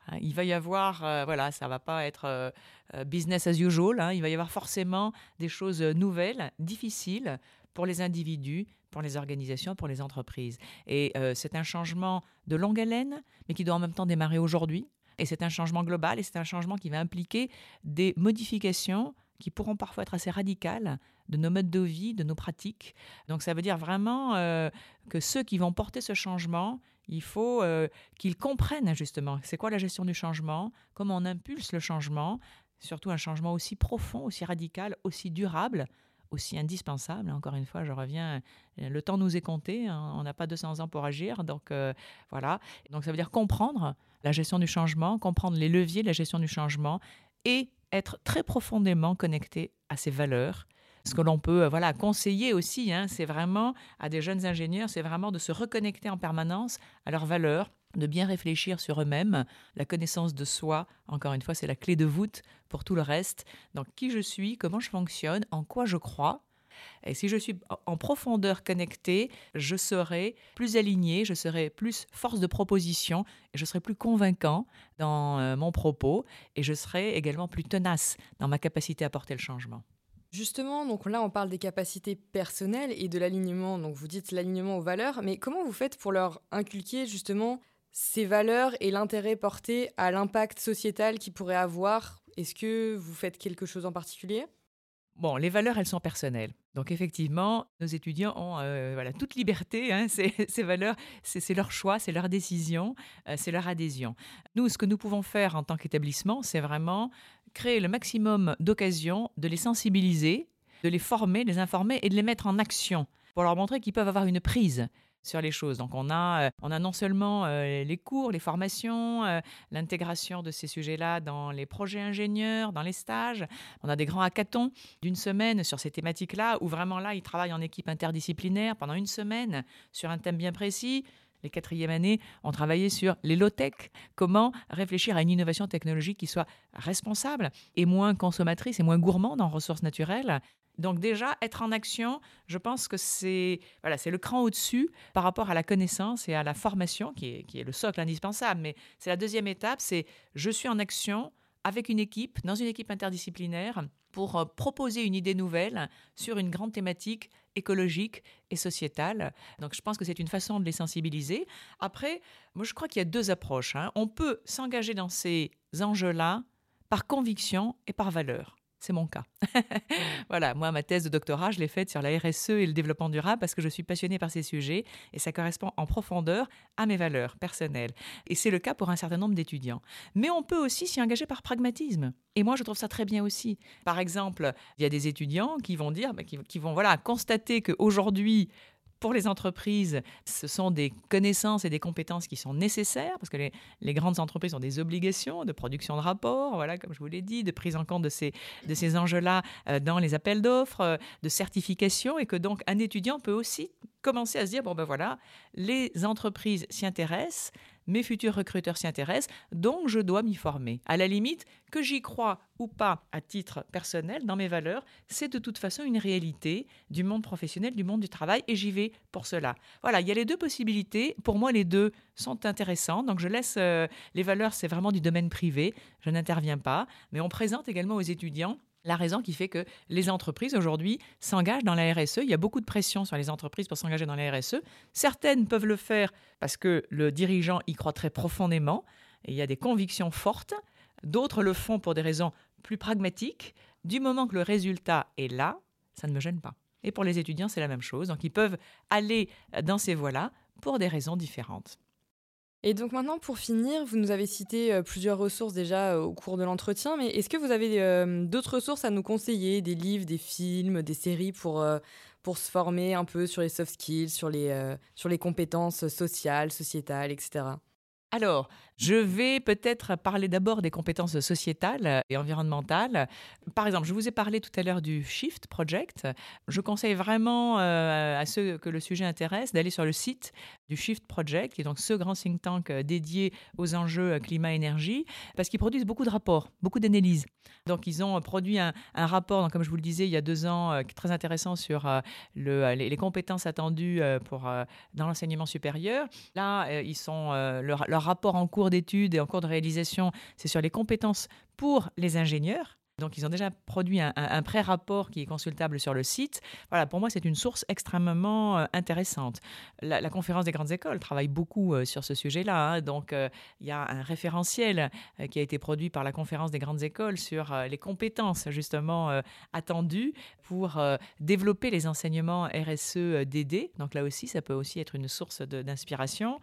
Hein. Il va y avoir, euh, voilà, ça va pas être euh, euh, business as usual. Hein. il va y avoir forcément des choses nouvelles, difficiles pour les individus, pour les organisations, pour les entreprises. Et c'est un changement de longue haleine, mais qui doit en même temps démarrer aujourd'hui. Et c'est un changement global et c'est un changement qui va impliquer des modifications qui pourront parfois être assez radicales de nos modes de vie, de nos pratiques. Donc ça veut dire vraiment euh, que ceux qui vont porter ce changement, il faut euh, qu'ils comprennent justement c'est quoi la gestion du changement, comment on impulse le changement, surtout un changement aussi profond, aussi radical, aussi durable aussi indispensable. Encore une fois, je reviens, le temps nous est compté, hein, on n'a pas 200 ans pour agir, donc euh, voilà. Donc ça veut dire comprendre la gestion du changement, comprendre les leviers de la gestion du changement et être très profondément connecté à ses valeurs. Ce que l'on peut euh, voilà conseiller aussi, hein, c'est vraiment à des jeunes ingénieurs, c'est vraiment de se reconnecter en permanence à leurs valeurs, de bien réfléchir sur eux-mêmes. La connaissance de soi, encore une fois, c'est la clé de voûte pour tout le reste. Donc qui je suis, comment je fonctionne, en quoi je crois. Et si je suis en profondeur connecté, je serai plus aligné, je serai plus force de proposition, je serai plus convaincant dans euh, mon propos, et je serai également plus tenace dans ma capacité à porter le changement. Justement, donc là, on parle des capacités personnelles et de l'alignement. Donc, vous dites l'alignement aux valeurs, mais comment vous faites pour leur inculquer justement ces valeurs et l'intérêt porté à l'impact sociétal qu'ils pourraient avoir Est-ce que vous faites quelque chose en particulier? Bon, les valeurs, elles sont personnelles. Donc effectivement, nos étudiants ont euh, voilà, toute liberté. Hein, ces, valeurs, c'est leur choix, c'est leur décision, euh, c'est leur adhésion. Nous, ce que nous pouvons faire en tant qu'établissement, c'est vraiment créer le maximum d'occasions de les sensibiliser, de les former, de les informer et de les mettre en action pour leur montrer qu'ils peuvent avoir une prise sur les choses. Donc on a, euh, on a non seulement euh, les cours, les formations, euh, l'intégration de ces sujets-là dans les projets ingénieurs, dans les stages. On a des grands hackathons d'une semaine sur ces thématiques-là, où vraiment là, ils travaillent en équipe interdisciplinaire pendant une semaine sur un thème bien précis. Les quatrièmes années ont travaillé sur les low-tech, comment réfléchir à une innovation technologique qui soit responsable et moins consommatrice et moins gourmande en ressources naturelles. Donc déjà, être en action, je pense que c'est voilà, le cran au-dessus par rapport à la connaissance et à la formation, qui est, qui est le socle indispensable. Mais c'est la deuxième étape, c'est je suis en action avec une équipe, dans une équipe interdisciplinaire, pour euh, proposer une idée nouvelle sur une grande thématique écologique et sociétale. Donc je pense que c'est une façon de les sensibiliser. Après, moi je crois qu'il y a deux approches. Hein. On peut s'engager dans ces enjeux-là par conviction et par valeur. C'est mon cas. voilà, moi, ma thèse de doctorat, je l'ai faite sur la RSE et le développement durable parce que je suis passionnée par ces sujets et ça correspond en profondeur à mes valeurs personnelles. Et c'est le cas pour un certain nombre d'étudiants. Mais on peut aussi s'y engager par pragmatisme. Et moi, je trouve ça très bien aussi. Par exemple, il y a des étudiants qui vont dire, bah, qui, vont voilà, constater qu'aujourd'hui, pour les entreprises, ce sont des connaissances et des compétences qui sont nécessaires parce que les, grandes entreprises ont des obligations de production de rapports, voilà, comme je vous l'ai dit, de prise en compte de ces, de ces enjeux-là euh, dans les appels d'offres, euh, de certification et que donc un étudiant peut aussi commencer à se dire bon ben voilà, les entreprises s'y intéressent, mes futurs recruteurs s'y intéressent, donc je dois m'y former. À la limite, que j'y crois ou pas à titre personnel, dans mes valeurs, c'est de toute façon une réalité du monde professionnel, du monde du travail, et j'y vais pour cela. Voilà, il y a les deux possibilités. Pour moi, les deux sont intéressants, donc je laisse euh, les valeurs, c'est vraiment du domaine privé, je n'interviens pas, mais on présente également aux étudiants la raison qui fait que les entreprises aujourd'hui s'engagent dans la RSE. Il y a beaucoup de pression sur les entreprises pour s'engager dans la RSE. Certaines peuvent le faire parce que le dirigeant y croit très profondément et il y a des convictions fortes. D'autres le font pour des raisons plus pragmatiques. Du moment que le résultat est là, ça ne me gêne pas. Et pour les étudiants, c'est la même chose. Donc ils peuvent aller dans ces voies-là pour des raisons différentes. Et donc maintenant, pour finir, vous nous avez cité euh, plusieurs ressources déjà euh, au cours de l'entretien, mais est-ce que vous avez euh, d'autres ressources à nous conseiller, des livres, des films, des séries pour, pour se former un peu sur les soft skills, sur les, sur les compétences sociales, sociétales, etc. Alors, je vais peut-être parler d'abord des compétences sociétales et environnementales. Par exemple, je vous ai parlé tout à l'heure du Shift Project. Je conseille vraiment euh, à ceux que le sujet intéresse d'aller sur le site du Shift Project, qui est donc ce grand think tank euh, dédié aux enjeux euh, climat-énergie, parce qu'ils produisent beaucoup de rapports, beaucoup d'analyses. Donc, ils ont produit un, rapport, comme je vous le disais il y a deux ans, très intéressant sur les, compétences attendues pour, dans l'enseignement supérieur. Là, ils sont, leur, leur rapport en cours d'études et en cours de réalisation, c'est sur les compétences pour les ingénieurs. Donc, ils ont déjà produit un, pré-rapport qui est consultable sur le site. Voilà, pour moi, c'est une source extrêmement euh, intéressante. La, conférence des grandes écoles travaille beaucoup euh, sur ce sujet-là. Hein. donc, euh, il y a un référentiel qui a été produit par la conférence des grandes écoles sur les compétences, justement, attendues pour développer les enseignements RSE DD. Donc, là aussi, ça peut aussi être une source d'inspiration.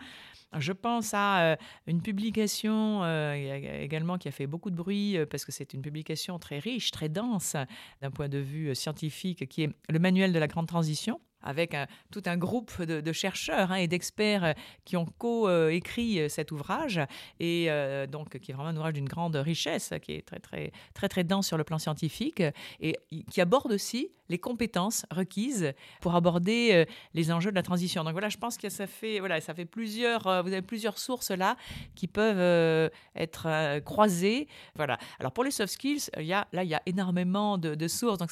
Je pense à euh, une publication euh, également qui a fait beaucoup de bruit euh, parce que c'est une publication très riche, très dense d'un point de vue scientifique, qui est le manuel de la grande transition avec tout un groupe de, chercheurs hein, et d'experts qui ont co-écrit cet ouvrage et donc qui est vraiment un ouvrage d'une grande richesse, qui est très très très très dense sur le plan scientifique et qui aborde aussi les compétences requises pour aborder les enjeux de la transition. Donc voilà, je pense que ça fait voilà, ça fait plusieurs vous avez plusieurs sources là qui peuvent être croisées. Voilà. Alors pour les soft skills, il y a là il y a énormément de, sources. Donc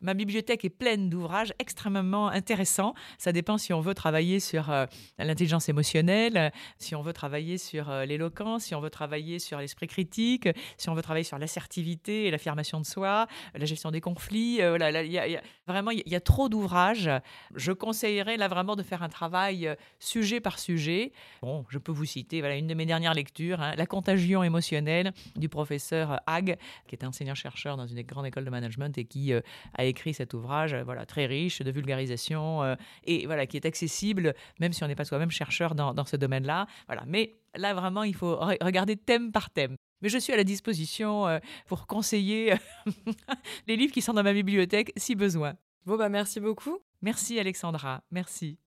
ma bibliothèque est pleine d'ouvrages extrêmement intéressants intéressant. Ça dépend si on veut travailler sur euh, l'intelligence émotionnelle, si on veut travailler sur euh, l'éloquence, si on veut travailler sur l'esprit critique, si on veut travailler sur l'assertivité et l'affirmation de soi, la gestion des conflits. Euh, voilà, y a, vraiment, il y, a trop d'ouvrages. Je conseillerais là vraiment de faire un travail sujet par sujet. Bon, je peux vous citer voilà, une de mes dernières lectures, hein, La contagion émotionnelle du professeur Hague, qui est enseignant-chercheur dans une grande école de management et qui a écrit cet ouvrage voilà, très riche de vulgarisation euh, et voilà, qui est accessible, même si on n'est pas soi-même chercheur dans, dans ce domaine-là. Voilà. Mais là, vraiment, il faut regarder thème par thème. Mais je suis à la disposition euh, pour conseiller les livres qui sont dans ma bibliothèque si besoin. Bon, bah merci beaucoup. Merci Alexandra, merci.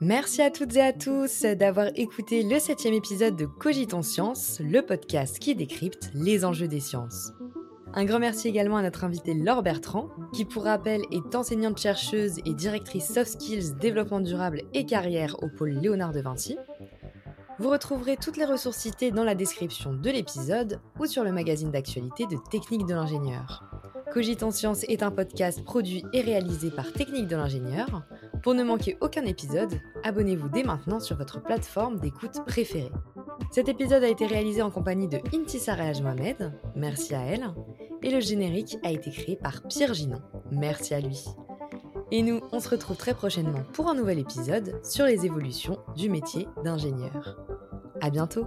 Merci à toutes et à tous d'avoir écouté le septième épisode de Cogitons Science, le podcast qui décrypte les enjeux des sciences. Un grand merci également à notre invitée Laure Bertrand, qui pour rappel est enseignante chercheuse et directrice soft skills, développement durable et carrière au pôle Léonard de Vinci. Vous retrouverez toutes les ressources citées dans la description de l'épisode ou sur le magazine d'actualité de Technique de l'ingénieur. Cogiton Science est un podcast produit et réalisé par Technique de l'ingénieur. Pour ne manquer aucun épisode, abonnez-vous dès maintenant sur votre plateforme d'écoute préférée. Cet épisode a été réalisé en compagnie de Intisara Mohamed, merci à elle, et le générique a été créé par Pierre Ginon, merci à lui. Et nous, on se retrouve très prochainement pour un nouvel épisode sur les évolutions du métier d'ingénieur. À bientôt!